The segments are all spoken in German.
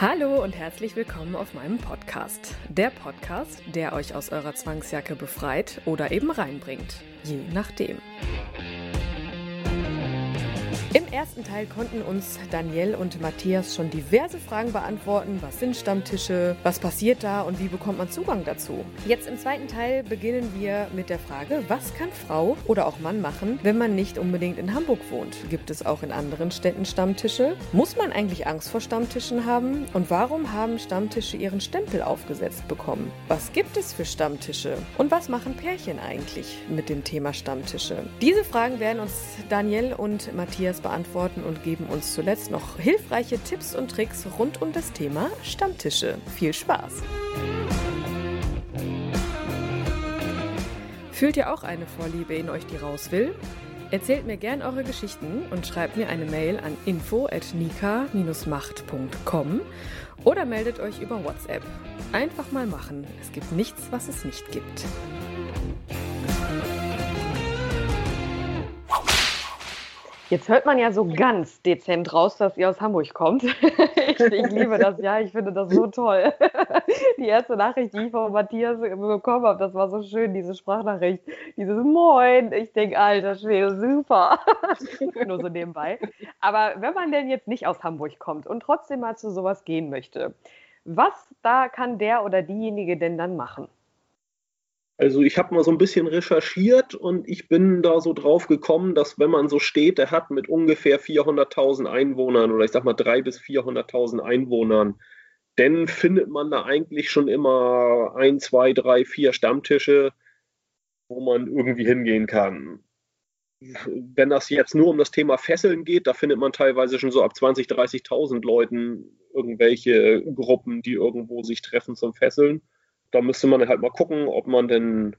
Hallo und herzlich willkommen auf meinem Podcast. Der Podcast, der euch aus eurer Zwangsjacke befreit oder eben reinbringt. Je nachdem. Im ersten Teil konnten uns Daniel und Matthias schon diverse Fragen beantworten. Was sind Stammtische? Was passiert da und wie bekommt man Zugang dazu? Jetzt im zweiten Teil beginnen wir mit der Frage, was kann Frau oder auch Mann machen, wenn man nicht unbedingt in Hamburg wohnt? Gibt es auch in anderen Städten Stammtische? Muss man eigentlich Angst vor Stammtischen haben? Und warum haben Stammtische ihren Stempel aufgesetzt bekommen? Was gibt es für Stammtische? Und was machen Pärchen eigentlich mit dem Thema Stammtische? Diese Fragen werden uns Daniel und Matthias beantworten und geben uns zuletzt noch hilfreiche Tipps und Tricks rund um das Thema Stammtische. Viel Spaß! Fühlt ihr auch eine Vorliebe in euch, die raus will? Erzählt mir gern eure Geschichten und schreibt mir eine Mail an info@nika-macht.com oder meldet euch über WhatsApp. Einfach mal machen. Es gibt nichts, was es nicht gibt. Jetzt hört man ja so ganz dezent raus, dass ihr aus Hamburg kommt. ich, ich, liebe das, ja, ich finde das so toll. Die erste Nachricht, die ich von Matthias bekommen habe, das war so schön, diese Sprachnachricht, dieses Moin. Ich denke, alter Schwede, super. Nur so nebenbei. Aber wenn man denn jetzt nicht aus Hamburg kommt und trotzdem mal zu sowas gehen möchte, was da kann der oder diejenige denn dann machen? Also ich habe mal so ein bisschen recherchiert und ich bin da so drauf gekommen, dass wenn man so Städte hat mit ungefähr 400.000 Einwohnern oder ich sag mal 300.000 bis 400.000 Einwohnern, dann findet man da eigentlich schon immer ein, zwei, drei, vier Stammtische, wo man irgendwie hingehen kann. Wenn das jetzt nur um das Thema Fesseln geht, da findet man teilweise schon so ab 20.000, 30.000 Leuten irgendwelche Gruppen, die irgendwo sich treffen zum Fesseln da müsste man halt mal gucken, ob man denn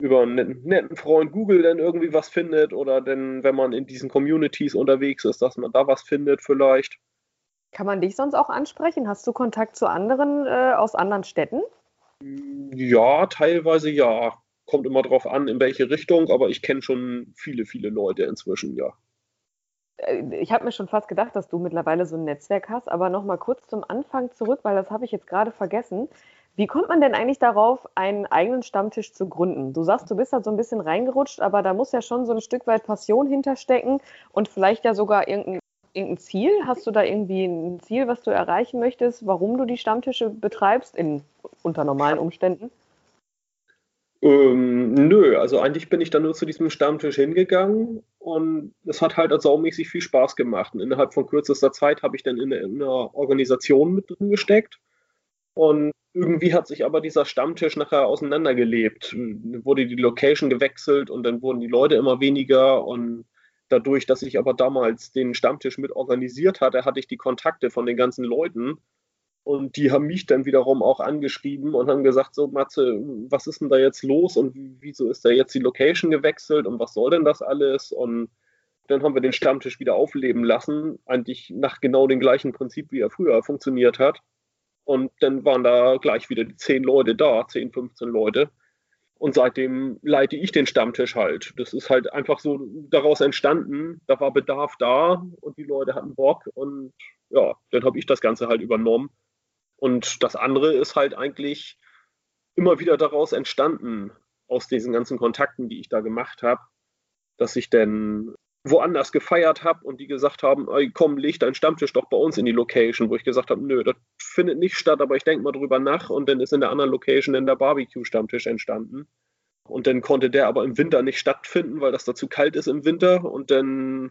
über einen netten Freund Google dann irgendwie was findet oder denn, wenn man in diesen Communities unterwegs ist, dass man da was findet vielleicht. Kann man dich sonst auch ansprechen? Hast du Kontakt zu anderen äh, aus anderen Städten? Ja, teilweise ja. Kommt immer drauf an, in welche Richtung, aber ich kenne schon viele, viele Leute inzwischen, ja. Äh, ich habe mir schon fast gedacht, dass du mittlerweile so ein Netzwerk hast, aber nochmal kurz zum Anfang zurück, weil das habe ich jetzt gerade vergessen. Wie kommt man denn eigentlich darauf, einen eigenen Stammtisch zu gründen? Du sagst, du bist halt so ein bisschen reingerutscht, aber da muss ja schon so ein Stück weit Passion hinterstecken und vielleicht ja sogar irgendein, irgendein Ziel. Hast du da irgendwie ein Ziel, was du erreichen möchtest, warum du die Stammtische betreibst, in, unter normalen Umständen? Ähm, nö, also eigentlich bin ich dann nur zu diesem Stammtisch hingegangen und es hat halt saumäßig viel Spaß gemacht. Und innerhalb von kürzester Zeit habe ich dann in, in einer Organisation mit drin gesteckt und irgendwie hat sich aber dieser Stammtisch nachher auseinandergelebt. Wurde die Location gewechselt und dann wurden die Leute immer weniger und dadurch, dass ich aber damals den Stammtisch mit organisiert hatte, hatte ich die Kontakte von den ganzen Leuten und die haben mich dann wiederum auch angeschrieben und haben gesagt, so Matze, was ist denn da jetzt los und wieso ist da jetzt die Location gewechselt und was soll denn das alles? Und dann haben wir den Stammtisch wieder aufleben lassen, eigentlich nach genau dem gleichen Prinzip, wie er früher funktioniert hat. Und dann waren da gleich wieder die zehn Leute da, 10, 15 Leute. Und seitdem leite ich den Stammtisch halt. Das ist halt einfach so daraus entstanden. Da war Bedarf da und die Leute hatten Bock. Und ja, dann habe ich das Ganze halt übernommen. Und das andere ist halt eigentlich immer wieder daraus entstanden, aus diesen ganzen Kontakten, die ich da gemacht habe, dass ich dann woanders gefeiert habe und die gesagt haben, komm, leg deinen Stammtisch doch bei uns in die Location, wo ich gesagt habe, nö, das findet nicht statt, aber ich denke mal drüber nach und dann ist in der anderen Location dann der Barbecue-Stammtisch entstanden. Und dann konnte der aber im Winter nicht stattfinden, weil das da zu kalt ist im Winter und dann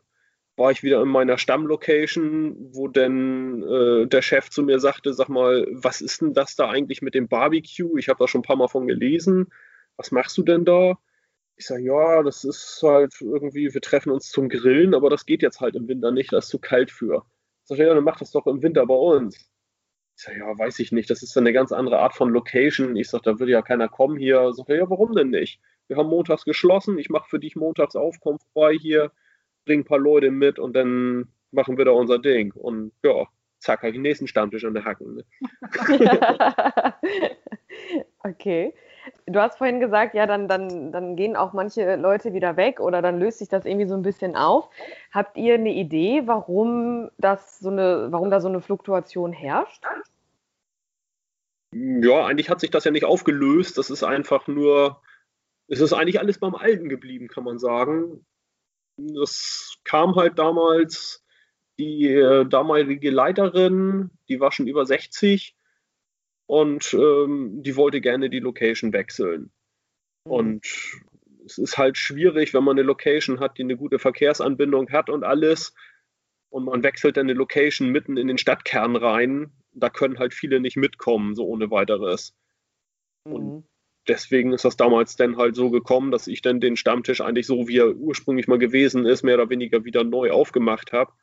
war ich wieder in meiner Stammlocation, wo dann äh, der Chef zu mir sagte, sag mal, was ist denn das da eigentlich mit dem Barbecue? Ich habe da schon ein paar Mal von gelesen. Was machst du denn da? Ich sage, ja, das ist halt irgendwie, wir treffen uns zum Grillen, aber das geht jetzt halt im Winter nicht, da ist zu kalt für. Ich sage, ja, dann mach das doch im Winter bei uns. Ich sage, ja, weiß ich nicht, das ist eine ganz andere Art von Location. Ich sage, da würde ja keiner kommen hier. Ich sage, ja, warum denn nicht? Wir haben montags geschlossen, ich mache für dich montags auf, komm vorbei hier, bring ein paar Leute mit und dann machen wir da unser Ding. Und ja, zack, habe ich den nächsten Stammtisch an der Hacken. Ne? okay. Du hast vorhin gesagt, ja, dann, dann, dann gehen auch manche Leute wieder weg oder dann löst sich das irgendwie so ein bisschen auf. Habt ihr eine Idee, warum das so eine, warum da so eine Fluktuation herrscht? Ja, eigentlich hat sich das ja nicht aufgelöst. Das ist einfach nur, es ist eigentlich alles beim Alten geblieben, kann man sagen. Das kam halt damals die äh, damalige Leiterin, die war schon über 60 und ähm, die wollte gerne die Location wechseln. Mhm. Und es ist halt schwierig, wenn man eine Location hat, die eine gute Verkehrsanbindung hat und alles. Und man wechselt dann eine Location mitten in den Stadtkern rein. Da können halt viele nicht mitkommen, so ohne weiteres. Mhm. Und deswegen ist das damals dann halt so gekommen, dass ich dann den Stammtisch eigentlich so, wie er ursprünglich mal gewesen ist, mehr oder weniger wieder neu aufgemacht habe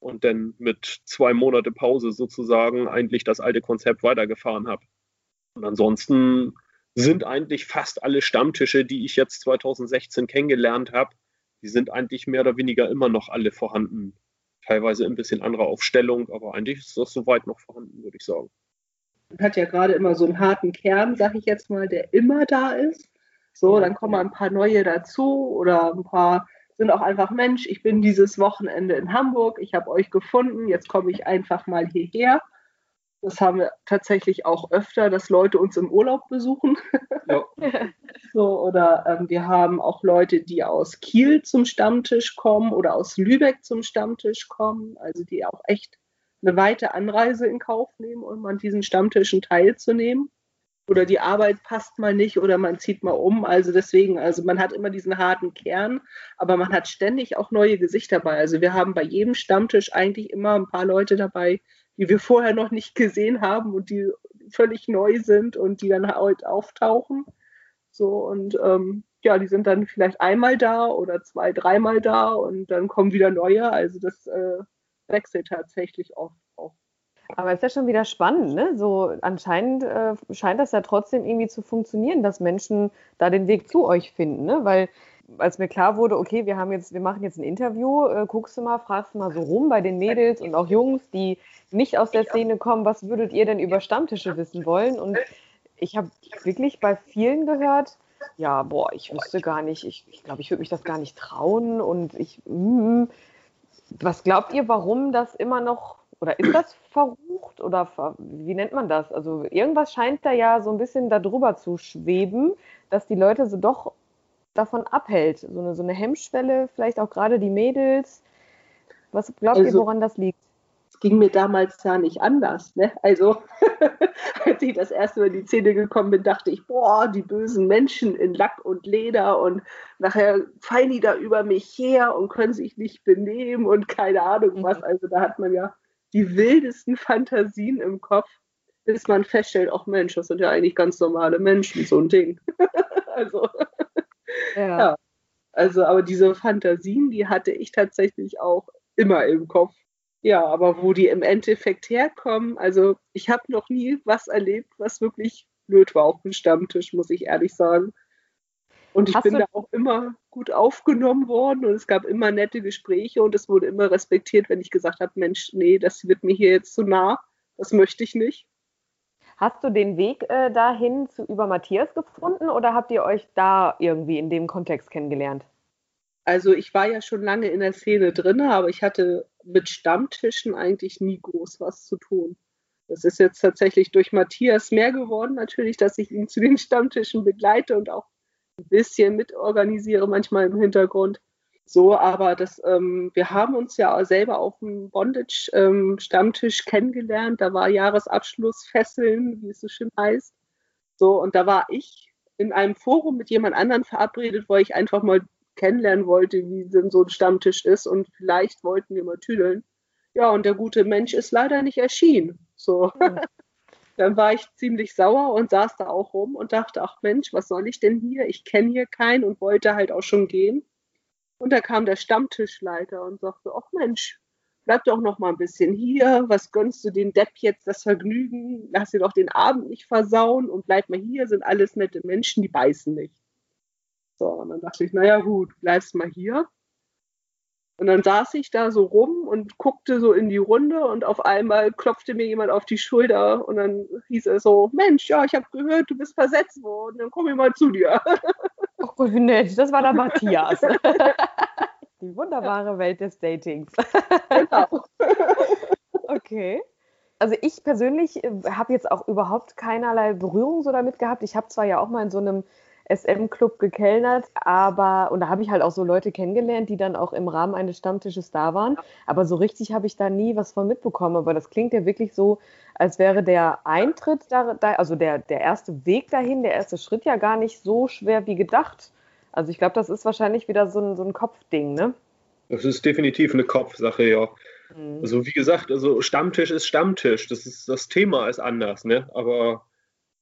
und dann mit zwei Monate Pause sozusagen eigentlich das alte Konzept weitergefahren habe. Und ansonsten sind eigentlich fast alle Stammtische, die ich jetzt 2016 kennengelernt habe, die sind eigentlich mehr oder weniger immer noch alle vorhanden. Teilweise ein bisschen andere Aufstellung, aber eigentlich ist das soweit noch vorhanden, würde ich sagen. Man hat ja gerade immer so einen harten Kern, sag ich jetzt mal, der immer da ist. So, dann kommen ein paar neue dazu oder ein paar sind auch einfach Mensch, ich bin dieses Wochenende in Hamburg, ich habe euch gefunden, jetzt komme ich einfach mal hierher. Das haben wir tatsächlich auch öfter, dass Leute uns im Urlaub besuchen. Ja. so, oder ähm, wir haben auch Leute, die aus Kiel zum Stammtisch kommen oder aus Lübeck zum Stammtisch kommen, also die auch echt eine weite Anreise in Kauf nehmen, um an diesen Stammtischen teilzunehmen oder die Arbeit passt mal nicht oder man zieht mal um. Also deswegen, also man hat immer diesen harten Kern, aber man hat ständig auch neue Gesichter dabei. Also wir haben bei jedem Stammtisch eigentlich immer ein paar Leute dabei, die wir vorher noch nicht gesehen haben und die völlig neu sind und die dann heute auftauchen. So und ähm, ja, die sind dann vielleicht einmal da oder zwei, dreimal da und dann kommen wieder neue. Also das äh, wechselt tatsächlich oft. Aber ist ja schon wieder spannend, ne? So anscheinend äh, scheint das ja trotzdem irgendwie zu funktionieren, dass Menschen da den Weg zu euch finden, ne? Weil als mir klar wurde, okay, wir haben jetzt, wir machen jetzt ein Interview, äh, guckst du mal, fragst du mal so rum bei den Mädels und auch Jungs, die nicht aus der Szene kommen, was würdet ihr denn über Stammtische wissen wollen? Und ich habe wirklich bei vielen gehört, ja, boah, ich wüsste gar nicht, ich glaube, ich, glaub, ich würde mich das gar nicht trauen und ich, mm, was glaubt ihr, warum das immer noch oder ist das verrucht oder ver, wie nennt man das? Also irgendwas scheint da ja so ein bisschen darüber zu schweben, dass die Leute so doch davon abhält. So eine, so eine Hemmschwelle, vielleicht auch gerade die Mädels. Was glaubt also, ihr, woran das liegt? Es ging mir damals ja nicht anders. Ne? Also, als ich das erste Mal in die Szene gekommen bin, dachte ich, boah, die bösen Menschen in Lack und Leder und nachher fallen die da über mich her und können sich nicht benehmen und keine Ahnung was. Mhm. Also, da hat man ja die wildesten Fantasien im Kopf, bis man feststellt, ach Mensch, das sind ja eigentlich ganz normale Menschen, so ein Ding. also, ja. ja. Also, aber diese Fantasien, die hatte ich tatsächlich auch immer im Kopf. Ja, aber wo die im Endeffekt herkommen, also ich habe noch nie was erlebt, was wirklich blöd war auf dem Stammtisch, muss ich ehrlich sagen. Und ich Hast bin da auch immer gut aufgenommen worden und es gab immer nette Gespräche und es wurde immer respektiert, wenn ich gesagt habe, Mensch, nee, das wird mir hier jetzt zu nah, das möchte ich nicht. Hast du den Weg äh, dahin zu über Matthias gefunden oder habt ihr euch da irgendwie in dem Kontext kennengelernt? Also ich war ja schon lange in der Szene drin, aber ich hatte mit Stammtischen eigentlich nie groß was zu tun. Das ist jetzt tatsächlich durch Matthias mehr geworden, natürlich, dass ich ihn zu den Stammtischen begleite und auch ein bisschen mitorganisiere, manchmal im Hintergrund. So, aber das, ähm, wir haben uns ja selber auf dem Bondage-Stammtisch ähm, kennengelernt. Da war Jahresabschluss Fesseln, wie es so schön heißt. So, und da war ich in einem Forum mit jemand anderem verabredet, wo ich einfach mal kennenlernen wollte, wie denn so ein Stammtisch ist und vielleicht wollten wir mal tüdeln. Ja, und der gute Mensch ist leider nicht erschienen. So. Hm. Dann war ich ziemlich sauer und saß da auch rum und dachte, ach Mensch, was soll ich denn hier? Ich kenne hier keinen und wollte halt auch schon gehen. Und da kam der Stammtischleiter und sagte, ach Mensch, bleib doch noch mal ein bisschen hier. Was gönnst du den Depp jetzt das Vergnügen? Lass dir doch den Abend nicht versauen und bleib mal hier. Sind alles nette Menschen, die beißen nicht. So, und dann dachte ich, naja gut, bleibst mal hier. Und dann saß ich da so rum und guckte so in die Runde und auf einmal klopfte mir jemand auf die Schulter und dann hieß es so, Mensch, ja, ich habe gehört, du bist versetzt worden, dann komme ich mal zu dir. Oh, nett, das war der Matthias. die wunderbare Welt des Datings. Genau. okay. Also ich persönlich äh, habe jetzt auch überhaupt keinerlei Berührung so damit gehabt. Ich habe zwar ja auch mal in so einem SM-Club gekellnert, aber und da habe ich halt auch so Leute kennengelernt, die dann auch im Rahmen eines Stammtisches da waren. Aber so richtig habe ich da nie was von mitbekommen. Aber das klingt ja wirklich so, als wäre der Eintritt da, also der, der erste Weg dahin, der erste Schritt ja gar nicht so schwer wie gedacht. Also ich glaube, das ist wahrscheinlich wieder so ein, so ein Kopfding, ne? Das ist definitiv eine Kopfsache, ja. Mhm. Also wie gesagt, also Stammtisch ist Stammtisch. Das ist das Thema ist anders, ne? Aber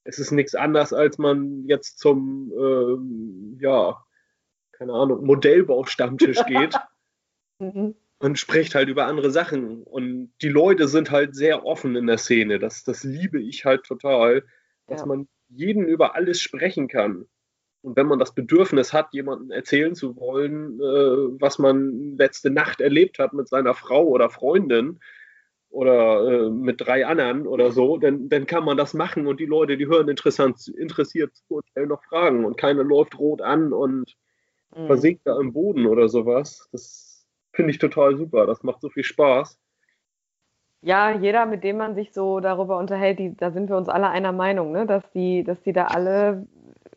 es ist nichts anderes, als man jetzt zum, ähm, ja, keine Ahnung, Modellbau-Stammtisch geht mhm. und spricht halt über andere Sachen. Und die Leute sind halt sehr offen in der Szene. Das, das liebe ich halt total, dass ja. man jeden über alles sprechen kann. Und wenn man das Bedürfnis hat, jemandem erzählen zu wollen, äh, was man letzte Nacht erlebt hat mit seiner Frau oder Freundin, oder äh, mit drei anderen oder so, dann, dann kann man das machen und die Leute, die hören interessant, interessiert zu und stellen noch Fragen und keiner läuft rot an und mhm. versinkt da im Boden oder sowas. Das finde ich total super. Das macht so viel Spaß. Ja, jeder, mit dem man sich so darüber unterhält, die, da sind wir uns alle einer Meinung, ne? dass, die, dass die da alle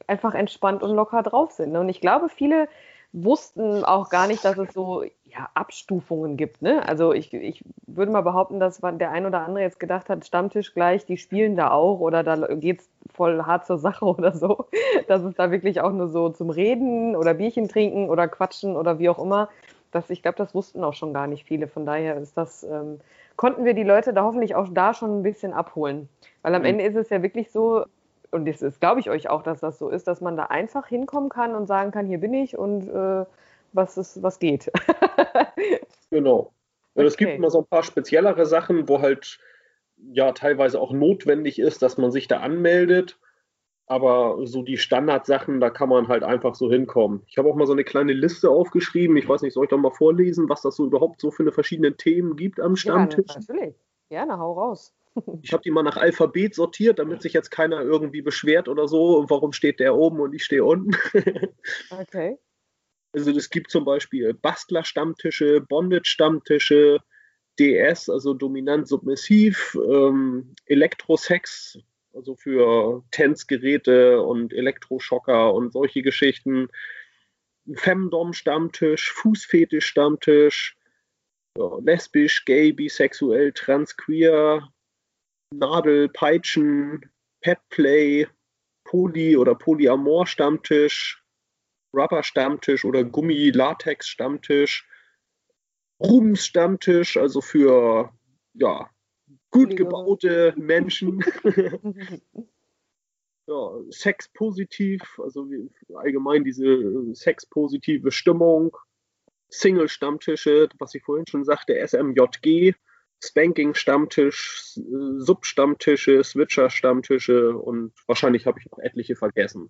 einfach entspannt und locker drauf sind. Ne? Und ich glaube, viele wussten auch gar nicht, dass es so ja, Abstufungen gibt. Ne? Also ich, ich würde mal behaupten, dass der ein oder andere jetzt gedacht hat, Stammtisch gleich, die spielen da auch oder da geht es voll hart zur Sache oder so. Dass es da wirklich auch nur so zum Reden oder Bierchen trinken oder quatschen oder wie auch immer. Das, ich glaube, das wussten auch schon gar nicht viele. Von daher ist das, ähm, konnten wir die Leute da hoffentlich auch da schon ein bisschen abholen. Weil am mhm. Ende ist es ja wirklich so, und das ist, glaube ich euch auch, dass das so ist, dass man da einfach hinkommen kann und sagen kann, hier bin ich und äh, was, ist, was geht. genau. Und okay. es gibt immer so ein paar speziellere Sachen, wo halt ja teilweise auch notwendig ist, dass man sich da anmeldet. Aber so die Standardsachen, da kann man halt einfach so hinkommen. Ich habe auch mal so eine kleine Liste aufgeschrieben. Ich weiß nicht, soll ich da mal vorlesen, was das so überhaupt so für eine verschiedene Themen gibt am Stammtisch? Ja, natürlich. Gerne, hau raus. Ich habe die mal nach Alphabet sortiert, damit sich jetzt keiner irgendwie beschwert oder so, warum steht der oben und ich stehe unten. Okay. Also es gibt zum Beispiel Bastler-Stammtische, Bondage-Stammtische, DS, also dominant submissiv, ähm, Elektrosex, also für Tänzgeräte und Elektroschocker und solche Geschichten, Femdom-Stammtisch, Fußfetisch-Stammtisch, ja, lesbisch, gay, bisexuell, trans, queer, Nadel, Peitschen, Petplay, Poly- oder Polyamor-Stammtisch, Rubber-Stammtisch oder Gummi-Latex-Stammtisch, Rubens-Stammtisch, also für ja, gut gebaute Menschen. ja, Sex-positiv, also allgemein diese sexpositive Stimmung. Single-Stammtische, was ich vorhin schon sagte, SMJG, Spanking-Stammtisch, Sub-Stammtische, Switcher-Stammtische und wahrscheinlich habe ich noch etliche vergessen.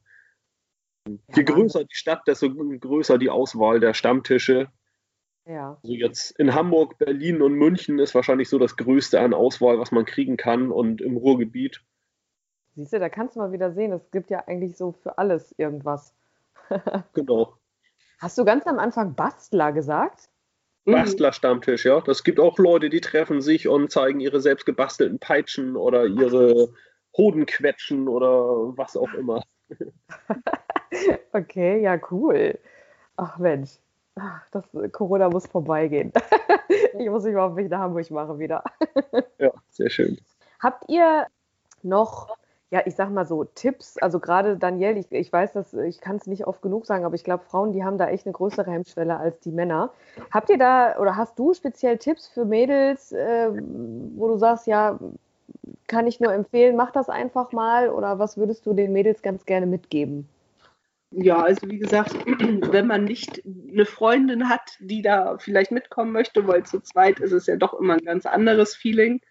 Je größer die Stadt, desto größer die Auswahl der Stammtische. Ja. Also jetzt in Hamburg, Berlin und München ist wahrscheinlich so das Größte an Auswahl, was man kriegen kann und im Ruhrgebiet. Siehst du, da kannst du mal wieder sehen, es gibt ja eigentlich so für alles irgendwas. genau. Hast du ganz am Anfang Bastler gesagt? Mhm. Bastler-Stammtisch, ja. Das gibt auch Leute, die treffen sich und zeigen ihre selbst gebastelten Peitschen oder ihre Hodenquetschen oder was auch immer. okay, ja, cool. Ach Mensch, das Corona muss vorbeigehen. ich muss mich mal auf mich nach Hamburg machen wieder. ja, sehr schön. Habt ihr noch ja, ich sag mal so, Tipps, also gerade Danielle, ich, ich weiß, dass ich kann es nicht oft genug sagen, aber ich glaube, Frauen, die haben da echt eine größere Hemmschwelle als die Männer. Habt ihr da oder hast du speziell Tipps für Mädels, äh, wo du sagst, ja, kann ich nur empfehlen, mach das einfach mal oder was würdest du den Mädels ganz gerne mitgeben? Ja, also wie gesagt, wenn man nicht eine Freundin hat, die da vielleicht mitkommen möchte, weil zu zweit ist es ja doch immer ein ganz anderes Feeling,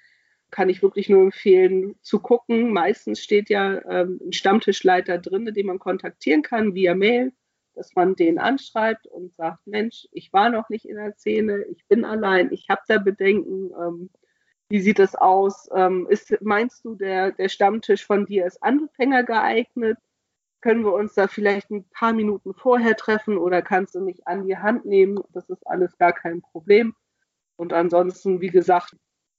kann ich wirklich nur empfehlen zu gucken. Meistens steht ja ähm, ein Stammtischleiter drin, den man kontaktieren kann via Mail, dass man den anschreibt und sagt, Mensch, ich war noch nicht in der Szene, ich bin allein, ich habe da Bedenken. Ähm, wie sieht das aus? Ähm, ist, meinst du, der, der Stammtisch von dir ist Anfänger geeignet? Können wir uns da vielleicht ein paar Minuten vorher treffen oder kannst du mich an die Hand nehmen? Das ist alles gar kein Problem. Und ansonsten, wie gesagt,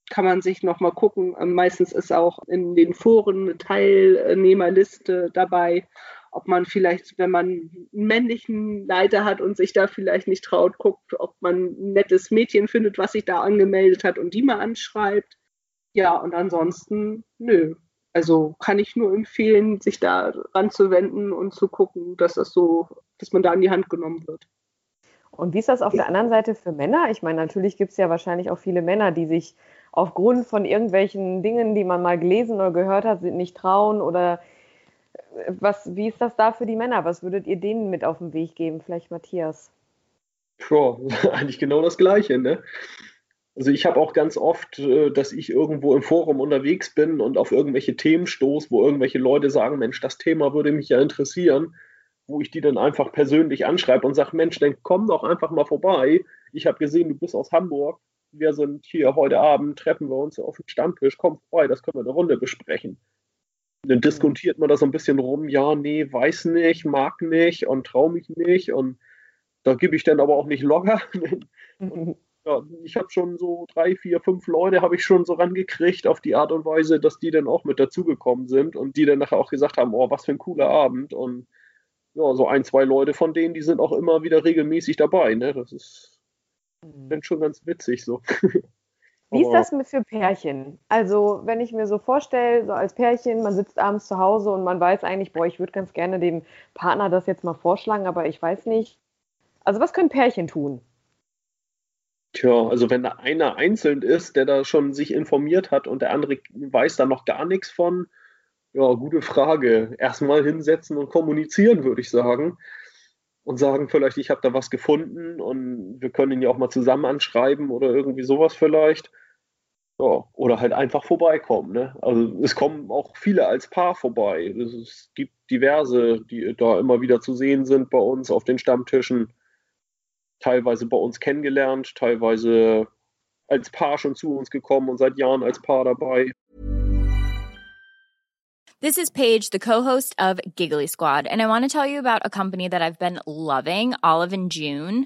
kann man sich nochmal gucken. Meistens ist auch in den Foren eine Teilnehmerliste dabei, ob man vielleicht, wenn man einen männlichen Leiter hat und sich da vielleicht nicht traut, guckt, ob man ein nettes Mädchen findet, was sich da angemeldet hat und die mal anschreibt. Ja, und ansonsten, nö. Also kann ich nur empfehlen, sich da ranzuwenden und zu gucken, dass das so, dass man da an die Hand genommen wird. Und wie ist das auf der anderen Seite für Männer? Ich meine, natürlich gibt es ja wahrscheinlich auch viele Männer, die sich aufgrund von irgendwelchen Dingen, die man mal gelesen oder gehört hat, nicht trauen oder was, wie ist das da für die Männer? Was würdet ihr denen mit auf den Weg geben? Vielleicht Matthias. Boah, eigentlich genau das Gleiche, ne? Also ich habe auch ganz oft, äh, dass ich irgendwo im Forum unterwegs bin und auf irgendwelche Themen stoße, wo irgendwelche Leute sagen, Mensch, das Thema würde mich ja interessieren, wo ich die dann einfach persönlich anschreibe und sage, Mensch, dann komm doch einfach mal vorbei. Ich habe gesehen, du bist aus Hamburg. Wir sind hier heute Abend, treffen wir uns auf dem Stammtisch, komm vorbei, das können wir eine Runde besprechen. Dann diskutiert man da so ein bisschen rum, ja, nee, weiß nicht, mag nicht und trau mich nicht und da gebe ich dann aber auch nicht locker. und ja, ich habe schon so drei, vier, fünf Leute habe ich schon so rangekriegt auf die Art und Weise, dass die dann auch mit dazugekommen sind und die dann nachher auch gesagt haben, oh, was für ein cooler Abend und ja, so ein, zwei Leute von denen, die sind auch immer wieder regelmäßig dabei, ne? Das ist mhm. dann schon ganz witzig so. Wie ist das mit für Pärchen? Also, wenn ich mir so vorstelle, so als Pärchen, man sitzt abends zu Hause und man weiß eigentlich, boah, ich würde ganz gerne dem Partner das jetzt mal vorschlagen, aber ich weiß nicht. Also, was können Pärchen tun? Tja, also wenn da einer einzeln ist, der da schon sich informiert hat und der andere weiß da noch gar nichts von, ja, gute Frage. Erstmal hinsetzen und kommunizieren, würde ich sagen. Und sagen vielleicht, ich habe da was gefunden und wir können ihn ja auch mal zusammen anschreiben oder irgendwie sowas vielleicht. Ja, oder halt einfach vorbeikommen. Ne? Also es kommen auch viele als Paar vorbei. Es gibt diverse, die da immer wieder zu sehen sind bei uns auf den Stammtischen teilweise bei uns kennengelernt, teilweise als Paar schon zu uns gekommen und seit Jahren als Paar dabei. This is Paige, the co-host of Giggly Squad, and I want to tell you about a company that I've been loving, Olive and June.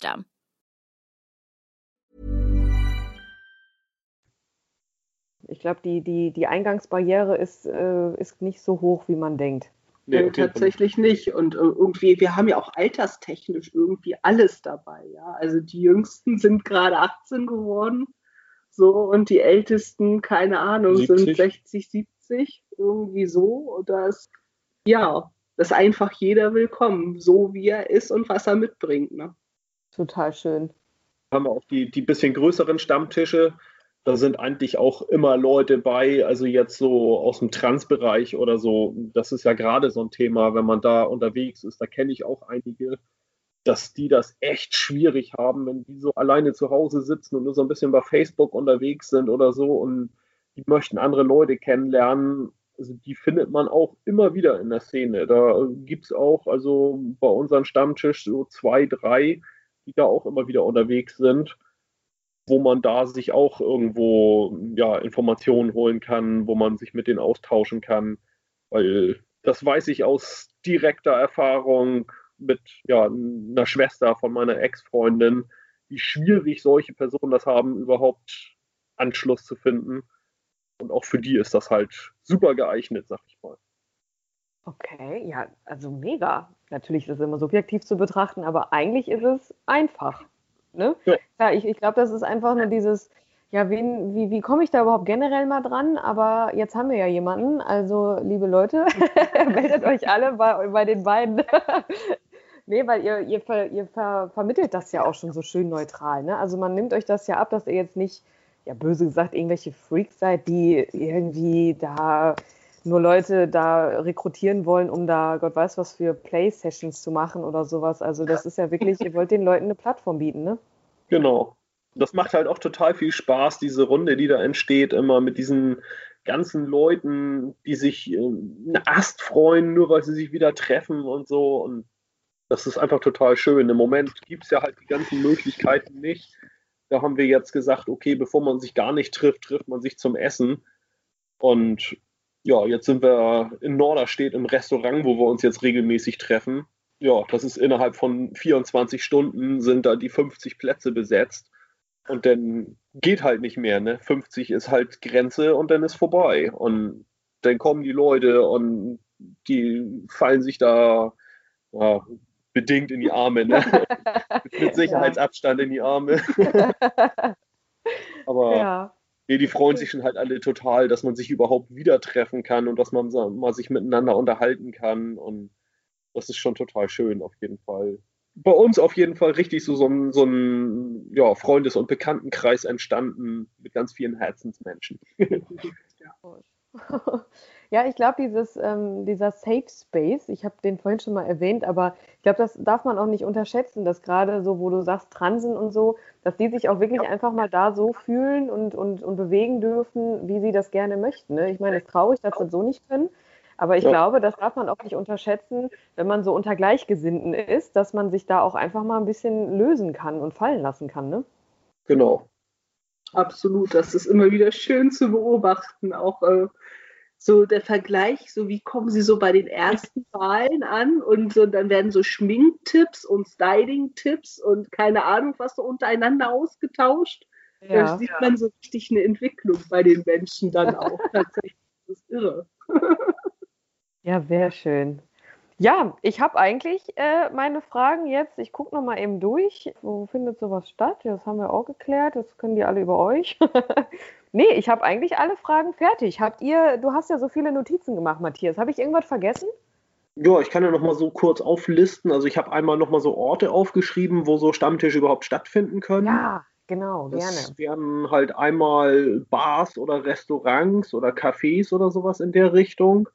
System. Ich glaube, die, die, die Eingangsbarriere ist, äh, ist nicht so hoch, wie man denkt. Nee, okay. tatsächlich nicht. Und äh, irgendwie, wir haben ja auch alterstechnisch irgendwie alles dabei, ja. Also die Jüngsten sind gerade 18 geworden, so, und die Ältesten, keine Ahnung, 70. sind 60, 70, irgendwie so. Und das, ja, das ist einfach jeder willkommen, so wie er ist und was er mitbringt, ne? Total schön. Haben wir auch die, die bisschen größeren Stammtische. Da sind eigentlich auch immer Leute bei, also jetzt so aus dem Transbereich oder so. Das ist ja gerade so ein Thema, wenn man da unterwegs ist. Da kenne ich auch einige, dass die das echt schwierig haben, wenn die so alleine zu Hause sitzen und nur so ein bisschen bei Facebook unterwegs sind oder so und die möchten andere Leute kennenlernen. Also die findet man auch immer wieder in der Szene. Da gibt es auch, also bei unserem Stammtisch so zwei, drei, die da auch immer wieder unterwegs sind, wo man da sich auch irgendwo ja, Informationen holen kann, wo man sich mit denen austauschen kann. Weil das weiß ich aus direkter Erfahrung, mit ja, einer Schwester von meiner Ex-Freundin, wie schwierig solche Personen das haben, überhaupt Anschluss zu finden. Und auch für die ist das halt super geeignet, sag ich mal. Okay, ja, also mega. Natürlich ist es immer subjektiv zu betrachten, aber eigentlich ist es einfach. Ne? Ja. ja ich, ich glaube, das ist einfach nur dieses, ja, wen, wie, wie komme ich da überhaupt generell mal dran? Aber jetzt haben wir ja jemanden. Also, liebe Leute, meldet euch alle bei, bei den beiden. nee, weil ihr, ihr, ver, ihr ver, vermittelt das ja auch schon so schön neutral. Ne? Also, man nimmt euch das ja ab, dass ihr jetzt nicht, ja, böse gesagt, irgendwelche Freaks seid, die irgendwie da nur Leute da rekrutieren wollen, um da Gott weiß was für Play-Sessions zu machen oder sowas. Also das ist ja wirklich, ihr wollt den Leuten eine Plattform bieten, ne? Genau. Das macht halt auch total viel Spaß, diese Runde, die da entsteht, immer mit diesen ganzen Leuten, die sich äh, einen Ast freuen, nur weil sie sich wieder treffen und so. Und das ist einfach total schön. Im Moment gibt es ja halt die ganzen Möglichkeiten nicht. Da haben wir jetzt gesagt, okay, bevor man sich gar nicht trifft, trifft man sich zum Essen. Und ja, jetzt sind wir in Norderstedt im Restaurant, wo wir uns jetzt regelmäßig treffen. Ja, das ist innerhalb von 24 Stunden sind da die 50 Plätze besetzt. Und dann geht halt nicht mehr, ne? 50 ist halt Grenze und dann ist vorbei. Und dann kommen die Leute und die fallen sich da ja, bedingt in die Arme, ne? Mit Sicherheitsabstand in die Arme. Aber ja. Nee, die freuen sich schon halt alle total, dass man sich überhaupt wieder treffen kann und dass man mal sich miteinander unterhalten kann. Und das ist schon total schön, auf jeden Fall. Bei uns auf jeden Fall richtig so, so ein, so ein ja, Freundes- und Bekanntenkreis entstanden mit ganz vielen Herzensmenschen. ja. Ja, ich glaube, dieses, ähm, dieser Safe Space, ich habe den vorhin schon mal erwähnt, aber ich glaube, das darf man auch nicht unterschätzen, dass gerade so, wo du sagst, Transen und so, dass die sich auch wirklich ja. einfach mal da so fühlen und, und, und bewegen dürfen, wie sie das gerne möchten. Ne? Ich meine, es ist traurig, dass wir das so nicht können. Aber ich ja. glaube, das darf man auch nicht unterschätzen, wenn man so unter Gleichgesinnten ist, dass man sich da auch einfach mal ein bisschen lösen kann und fallen lassen kann. Ne? Genau. Absolut. Das ist immer wieder schön zu beobachten. Auch äh, so der Vergleich, so wie kommen sie so bei den ersten Wahlen an und so, dann werden so Schminktipps und Styling-Tipps und keine Ahnung, was so untereinander ausgetauscht. Ja. Da sieht man so richtig eine Entwicklung bei den Menschen dann auch. Tatsächlich, das ist irre. ja, sehr schön. Ja, ich habe eigentlich äh, meine Fragen jetzt. Ich gucke noch mal eben durch. Wo findet sowas statt? Das haben wir auch geklärt. Das können die alle über euch. nee, ich habe eigentlich alle Fragen fertig. Habt ihr, du hast ja so viele Notizen gemacht, Matthias. Habe ich irgendwas vergessen? Ja, ich kann ja noch mal so kurz auflisten. Also ich habe einmal noch mal so Orte aufgeschrieben, wo so Stammtische überhaupt stattfinden können. Ja, genau, das gerne. werden halt einmal Bars oder Restaurants oder Cafés oder sowas in der Richtung.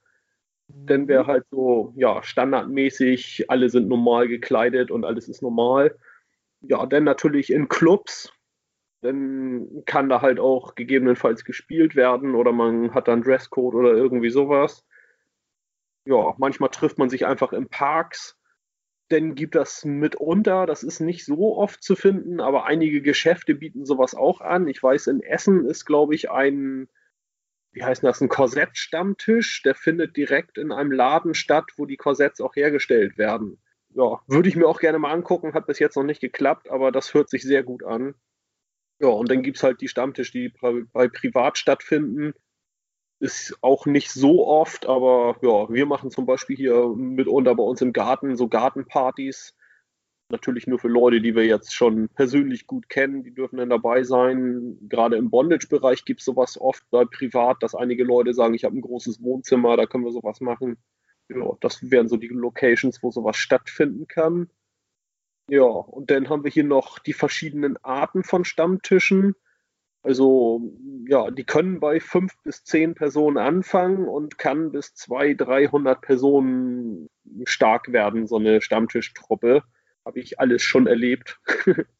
Denn wäre mhm. halt so, ja, standardmäßig, alle sind normal gekleidet und alles ist normal. Ja, dann natürlich in Clubs. Dann kann da halt auch gegebenenfalls gespielt werden oder man hat dann Dresscode oder irgendwie sowas. Ja, manchmal trifft man sich einfach in Parks. Dann gibt das mitunter, das ist nicht so oft zu finden, aber einige Geschäfte bieten sowas auch an. Ich weiß, in Essen ist, glaube ich, ein wie heißt das, ein Korsettstammtisch, der findet direkt in einem Laden statt, wo die Korsetts auch hergestellt werden. Ja, würde ich mir auch gerne mal angucken, hat bis jetzt noch nicht geklappt, aber das hört sich sehr gut an. Ja, und dann gibt es halt die Stammtische, die bei privat stattfinden. Ist auch nicht so oft, aber ja, wir machen zum Beispiel hier mitunter bei uns im Garten so Gartenpartys natürlich nur für Leute, die wir jetzt schon persönlich gut kennen, die dürfen dann dabei sein. Gerade im Bondage-Bereich gibt es sowas oft bei privat, dass einige Leute sagen, ich habe ein großes Wohnzimmer, da können wir sowas machen. Ja, das wären so die Locations, wo sowas stattfinden kann. Ja, und dann haben wir hier noch die verschiedenen Arten von Stammtischen. Also, ja, die können bei fünf bis zehn Personen anfangen und kann bis 200, 300 Personen stark werden, so eine Stammtischtruppe habe ich alles schon erlebt.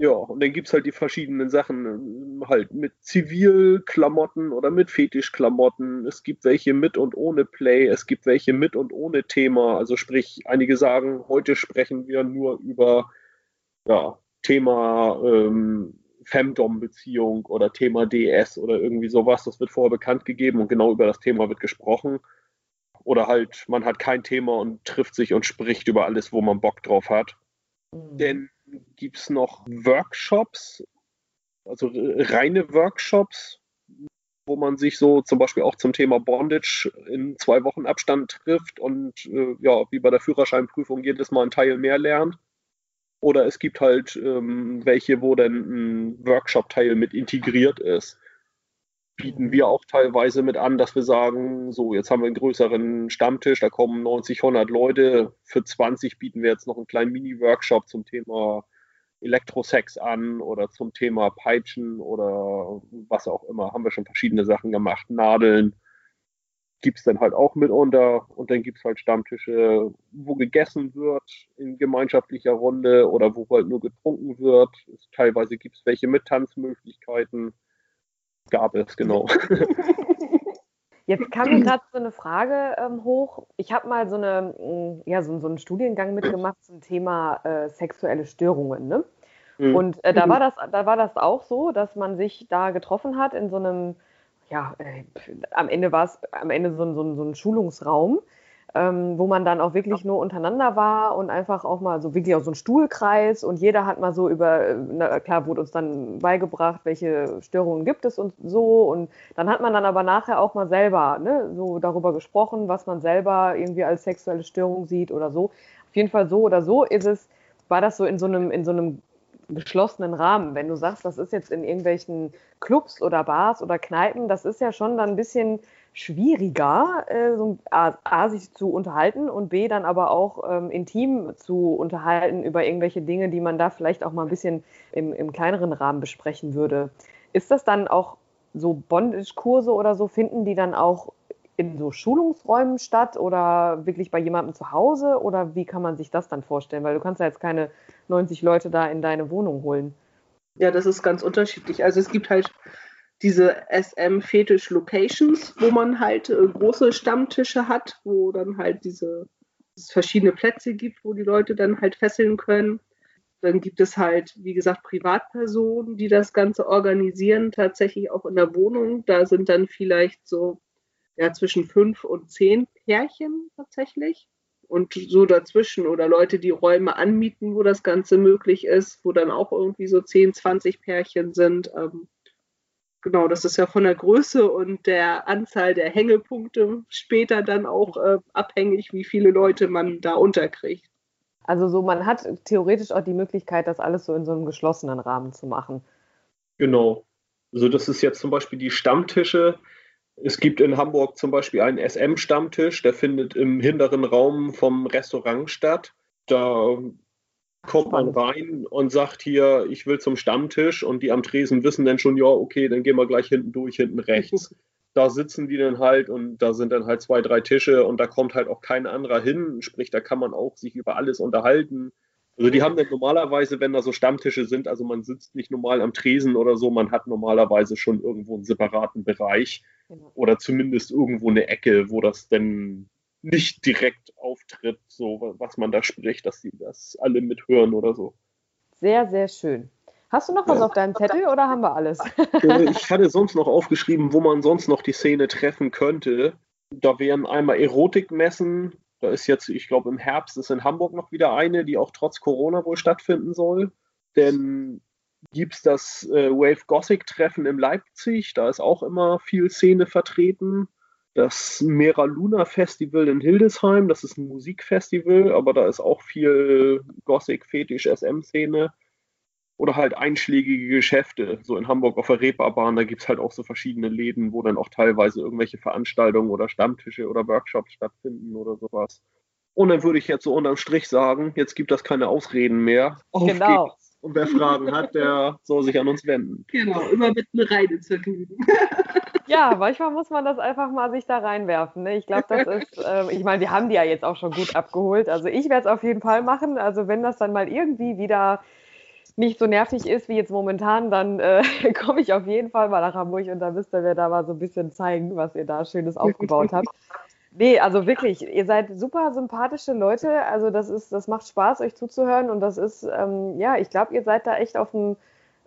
ja, und dann gibt es halt die verschiedenen Sachen, halt mit Zivilklamotten oder mit Fetischklamotten. Es gibt welche mit und ohne Play, es gibt welche mit und ohne Thema. Also sprich, einige sagen, heute sprechen wir nur über ja, Thema ähm, Femdom-Beziehung oder Thema DS oder irgendwie sowas. Das wird vorher bekannt gegeben und genau über das Thema wird gesprochen. Oder halt, man hat kein Thema und trifft sich und spricht über alles, wo man Bock drauf hat. Mhm. Denn gibt es noch Workshops, also reine Workshops, wo man sich so zum Beispiel auch zum Thema Bondage in zwei Wochen Abstand trifft und äh, ja, wie bei der Führerscheinprüfung jedes Mal ein Teil mehr lernt. Oder es gibt halt ähm, welche, wo dann ein Workshop-Teil mit integriert ist. Bieten wir auch teilweise mit an, dass wir sagen, so, jetzt haben wir einen größeren Stammtisch, da kommen 90, 100 Leute. Für 20 bieten wir jetzt noch einen kleinen Mini-Workshop zum Thema Elektrosex an oder zum Thema Peitschen oder was auch immer. Haben wir schon verschiedene Sachen gemacht. Nadeln gibt es dann halt auch mitunter und dann gibt es halt Stammtische, wo gegessen wird in gemeinschaftlicher Runde oder wo halt nur getrunken wird. Teilweise gibt es welche mit Tanzmöglichkeiten. Gab es, genau. Jetzt kam mir gerade so eine Frage ähm, hoch. Ich habe mal so, eine, mm, ja, so, so, einen Studiengang mitgemacht zum Thema äh, sexuelle Störungen. Ne? Mhm. Und äh, da, war das, da war das auch so, dass man sich da getroffen hat in so einem ja, äh, am Ende war es am Ende so, so, so ein Schulungsraum, ähm, wo man dann auch wirklich nur untereinander war und einfach auch mal so wirklich auch so ein Stuhlkreis und jeder hat mal so über, äh, na, klar wurde uns dann beigebracht, welche Störungen gibt es und so und dann hat man dann aber nachher auch mal selber ne, so darüber gesprochen, was man selber irgendwie als sexuelle Störung sieht oder so. Auf jeden Fall so oder so ist es, war das so in so einem, in so einem geschlossenen Rahmen. Wenn du sagst, das ist jetzt in irgendwelchen Clubs oder Bars oder Kneipen, das ist ja schon dann ein bisschen schwieriger, äh, so A, A, sich zu unterhalten und B, dann aber auch ähm, intim zu unterhalten über irgendwelche Dinge, die man da vielleicht auch mal ein bisschen im, im kleineren Rahmen besprechen würde. Ist das dann auch so Bondage-Kurse oder so, finden die dann auch in so Schulungsräumen statt oder wirklich bei jemandem zu Hause oder wie kann man sich das dann vorstellen? Weil du kannst ja jetzt keine 90 Leute da in deine Wohnung holen. Ja, das ist ganz unterschiedlich. Also es gibt halt diese SM-Fetisch-Locations, wo man halt äh, große Stammtische hat, wo dann halt diese es verschiedene Plätze gibt, wo die Leute dann halt fesseln können. Dann gibt es halt, wie gesagt, Privatpersonen, die das Ganze organisieren, tatsächlich auch in der Wohnung. Da sind dann vielleicht so ja, zwischen fünf und zehn Pärchen tatsächlich. Und so dazwischen oder Leute, die Räume anmieten, wo das Ganze möglich ist, wo dann auch irgendwie so 10, 20 Pärchen sind. Ähm, genau, das ist ja von der Größe und der Anzahl der Hängepunkte später dann auch äh, abhängig, wie viele Leute man da unterkriegt. Also so, man hat theoretisch auch die Möglichkeit, das alles so in so einem geschlossenen Rahmen zu machen. Genau. Also das ist jetzt zum Beispiel die Stammtische, es gibt in Hamburg zum Beispiel einen SM-Stammtisch, der findet im hinteren Raum vom Restaurant statt. Da kommt man rein und sagt hier, ich will zum Stammtisch und die am Tresen wissen dann schon, ja, okay, dann gehen wir gleich hinten durch, hinten rechts. da sitzen die dann halt und da sind dann halt zwei, drei Tische und da kommt halt auch kein anderer hin, sprich, da kann man auch sich über alles unterhalten. Also die haben dann normalerweise, wenn da so Stammtische sind, also man sitzt nicht normal am Tresen oder so, man hat normalerweise schon irgendwo einen separaten Bereich genau. oder zumindest irgendwo eine Ecke, wo das denn nicht direkt auftritt, so was man da spricht, dass die das alle mithören oder so. Sehr, sehr schön. Hast du noch was ja. auf deinem Zettel oder haben wir alles? Ich hatte sonst noch aufgeschrieben, wo man sonst noch die Szene treffen könnte. Da wären einmal Erotikmessen, da ist jetzt, ich glaube, im Herbst ist in Hamburg noch wieder eine, die auch trotz Corona wohl stattfinden soll. Denn gibt es das äh, Wave Gothic Treffen in Leipzig, da ist auch immer viel Szene vertreten. Das Mera Luna Festival in Hildesheim, das ist ein Musikfestival, aber da ist auch viel Gothic, Fetisch, SM-Szene oder halt einschlägige Geschäfte. So in Hamburg auf der Reeperbahn, da gibt es halt auch so verschiedene Läden, wo dann auch teilweise irgendwelche Veranstaltungen oder Stammtische oder Workshops stattfinden oder sowas. Und dann würde ich jetzt so unterm Strich sagen, jetzt gibt das keine Ausreden mehr. Auf genau. Und wer Fragen hat, der soll sich an uns wenden. Genau, immer mit einer Reine zu tun. Ja, manchmal muss man das einfach mal sich da reinwerfen. Ne? Ich glaube, das ist, äh, ich meine, wir haben die ja jetzt auch schon gut abgeholt. Also ich werde es auf jeden Fall machen. Also wenn das dann mal irgendwie wieder nicht so nervig ist wie jetzt momentan, dann äh, komme ich auf jeden Fall mal nach Hamburg und da wisst ihr, wer da mal so ein bisschen zeigen, was ihr da Schönes aufgebaut habt. Nee, also wirklich, ihr seid super sympathische Leute. Also das ist, das macht Spaß, euch zuzuhören und das ist, ähm, ja, ich glaube, ihr seid da echt auf einem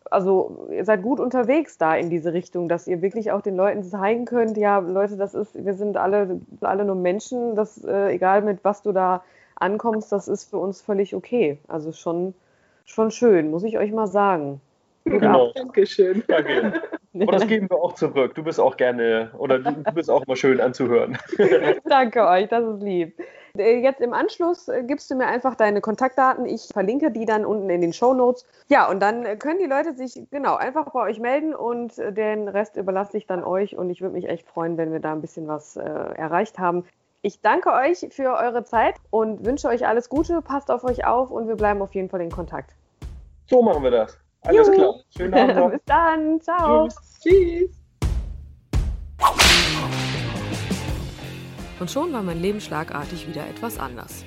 also ihr seid gut unterwegs da in diese Richtung, dass ihr wirklich auch den Leuten zeigen könnt, ja, Leute, das ist, wir sind alle, alle nur Menschen, das, äh, egal mit was du da ankommst, das ist für uns völlig okay. Also schon, schon schön, muss ich euch mal sagen. Genau. Dankeschön. Danke. Und das geben wir auch zurück. Du bist auch gerne, oder du, bist auch mal schön anzuhören. Danke euch, das ist lieb. Äh, jetzt im Anschluss äh, gibst du mir einfach deine Kontaktdaten. Ich verlinke die dann unten in den Show Notes. Ja, und dann äh, können die Leute sich genau einfach bei euch melden und den Rest überlasse ich dann euch. Und ich würde mich echt freuen, wenn wir da ein bisschen was äh, erreicht haben. Ich danke euch für eure Zeit und wünsche euch alles Gute. Passt auf euch auf und wir bleiben auf jeden Fall in Kontakt. So machen wir das. Alles Juhu. klar. Schönen Abend noch. Bis dann. Ciao. Tschüss. Tschüss. Und schon war mein Leben schlagartig wieder etwas anders.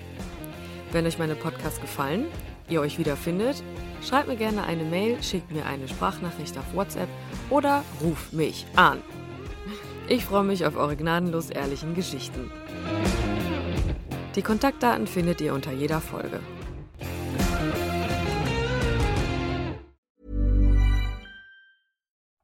Wenn euch meine Podcasts gefallen, ihr euch wiederfindet, schreibt mir gerne eine Mail, schickt mir eine Sprachnachricht auf WhatsApp oder ruft mich an. Ich freue mich auf eure gnadenlos ehrlichen Geschichten. Die Kontaktdaten findet ihr unter jeder Folge.